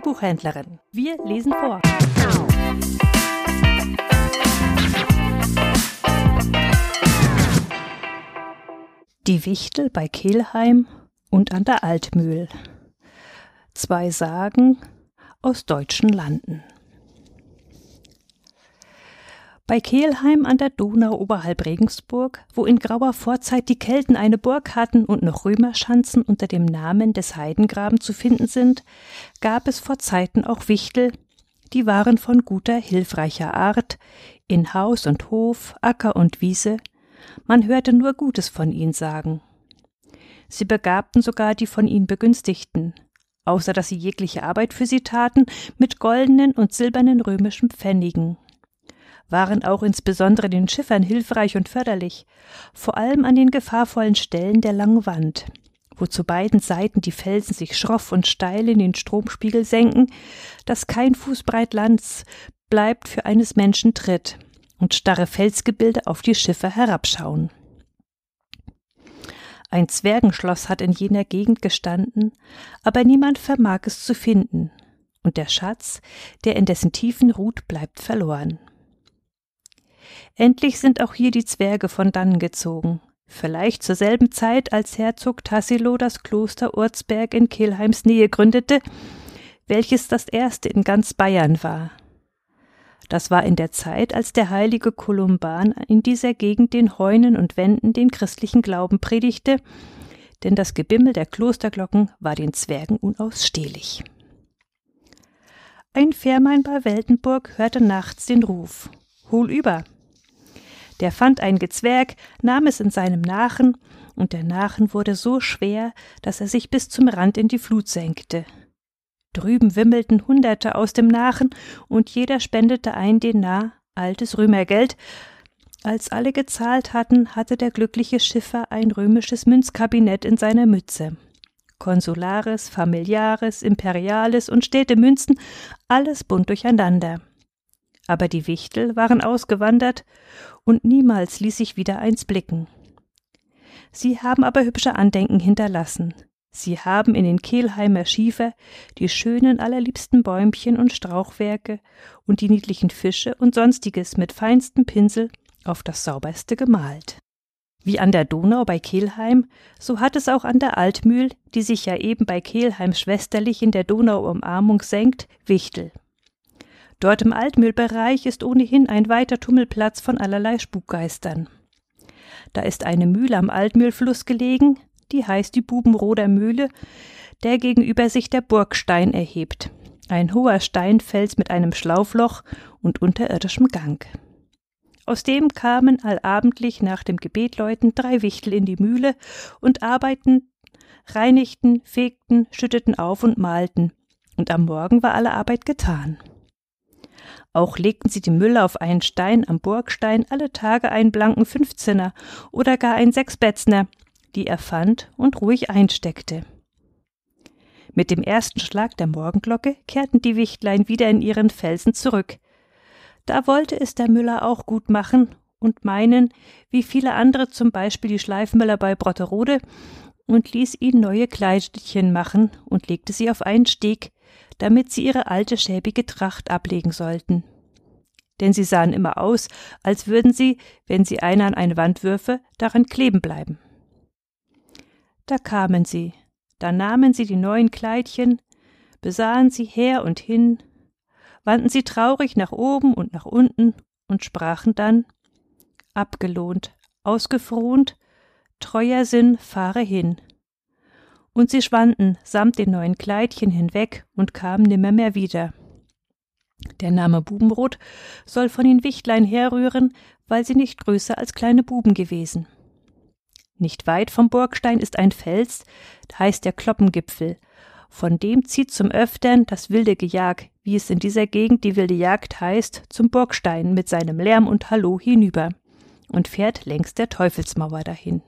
Buchhändlerin. Wir lesen vor. Die Wichtel bei Kehlheim und an der Altmühl. Zwei Sagen aus deutschen Landen. Bei Kehlheim an der Donau oberhalb Regensburg, wo in grauer Vorzeit die Kelten eine Burg hatten und noch Römerschanzen unter dem Namen des Heidengraben zu finden sind, gab es vor Zeiten auch Wichtel, die waren von guter, hilfreicher Art, in Haus und Hof, Acker und Wiese, man hörte nur Gutes von ihnen sagen. Sie begabten sogar die von ihnen Begünstigten, außer dass sie jegliche Arbeit für sie taten, mit goldenen und silbernen römischen Pfennigen waren auch insbesondere den Schiffern hilfreich und förderlich, vor allem an den gefahrvollen Stellen der langen Wand, wo zu beiden Seiten die Felsen sich schroff und steil in den Stromspiegel senken, dass kein Fußbreit Lands bleibt für eines Menschen Tritt und starre Felsgebilde auf die Schiffe herabschauen. Ein Zwergenschloss hat in jener Gegend gestanden, aber niemand vermag es zu finden, und der Schatz, der in dessen Tiefen ruht, bleibt verloren. Endlich sind auch hier die Zwerge von dannen gezogen. Vielleicht zur selben Zeit, als Herzog Tassilo das Kloster Urzberg in Kelheims Nähe gründete, welches das erste in ganz Bayern war. Das war in der Zeit, als der heilige Kolumban in dieser Gegend den Heunen und Wenden den christlichen Glauben predigte, denn das Gebimmel der Klosterglocken war den Zwergen unausstehlich. Ein Fährmann bei Weltenburg hörte nachts den Ruf Hol über, der fand ein Gezwerg, nahm es in seinem Nachen, und der Nachen wurde so schwer, dass er sich bis zum Rand in die Flut senkte. Drüben wimmelten Hunderte aus dem Nachen, und jeder spendete ein Denar, altes Römergeld. Als alle gezahlt hatten, hatte der glückliche Schiffer ein römisches Münzkabinett in seiner Mütze. Konsulares, Familiares, Imperiales und Städtemünzen, alles bunt durcheinander aber die Wichtel waren ausgewandert, und niemals ließ sich wieder eins blicken. Sie haben aber hübsche Andenken hinterlassen. Sie haben in den Kehlheimer Schiefer die schönen allerliebsten Bäumchen und Strauchwerke und die niedlichen Fische und sonstiges mit feinstem Pinsel auf das sauberste gemalt. Wie an der Donau bei Kehlheim, so hat es auch an der Altmühl, die sich ja eben bei Kehlheim schwesterlich in der Donauumarmung senkt, Wichtel. Dort im Altmühlbereich ist ohnehin ein weiter Tummelplatz von allerlei Spukgeistern. Da ist eine Mühle am Altmühlfluss gelegen, die heißt die Bubenroder Mühle, der gegenüber sich der Burgstein erhebt. Ein hoher Steinfels mit einem Schlaufloch und unterirdischem Gang. Aus dem kamen allabendlich nach dem Gebetläuten drei Wichtel in die Mühle und arbeiten, reinigten, fegten, schütteten auf und malten. Und am Morgen war alle Arbeit getan. Auch legten sie die Mülle auf einen Stein am Burgstein alle Tage einen blanken Fünfzehner oder gar einen Sechsbätzner, die er fand und ruhig einsteckte. Mit dem ersten Schlag der Morgenglocke kehrten die Wichtlein wieder in ihren Felsen zurück. Da wollte es der Müller auch gut machen und meinen, wie viele andere zum Beispiel die Schleifmüller bei Brotterode, und ließ ihnen neue Kleidchen machen und legte sie auf einen Steg, damit sie ihre alte schäbige Tracht ablegen sollten. Denn sie sahen immer aus, als würden sie, wenn sie einer an eine Wand würfe, daran kleben bleiben. Da kamen sie, da nahmen sie die neuen Kleidchen, besahen sie her und hin, wandten sie traurig nach oben und nach unten und sprachen dann Abgelohnt, ausgefrohnt, treuer Sinn fahre hin und sie schwanden samt den neuen Kleidchen hinweg und kamen nimmermehr wieder. Der Name Bubenrot soll von den Wichtlein herrühren, weil sie nicht größer als kleine Buben gewesen. Nicht weit vom Burgstein ist ein Fels, heißt der Kloppengipfel. Von dem zieht zum Öftern das wilde Gejag, wie es in dieser Gegend die wilde Jagd heißt, zum Burgstein mit seinem Lärm und Hallo hinüber und fährt längs der Teufelsmauer dahin.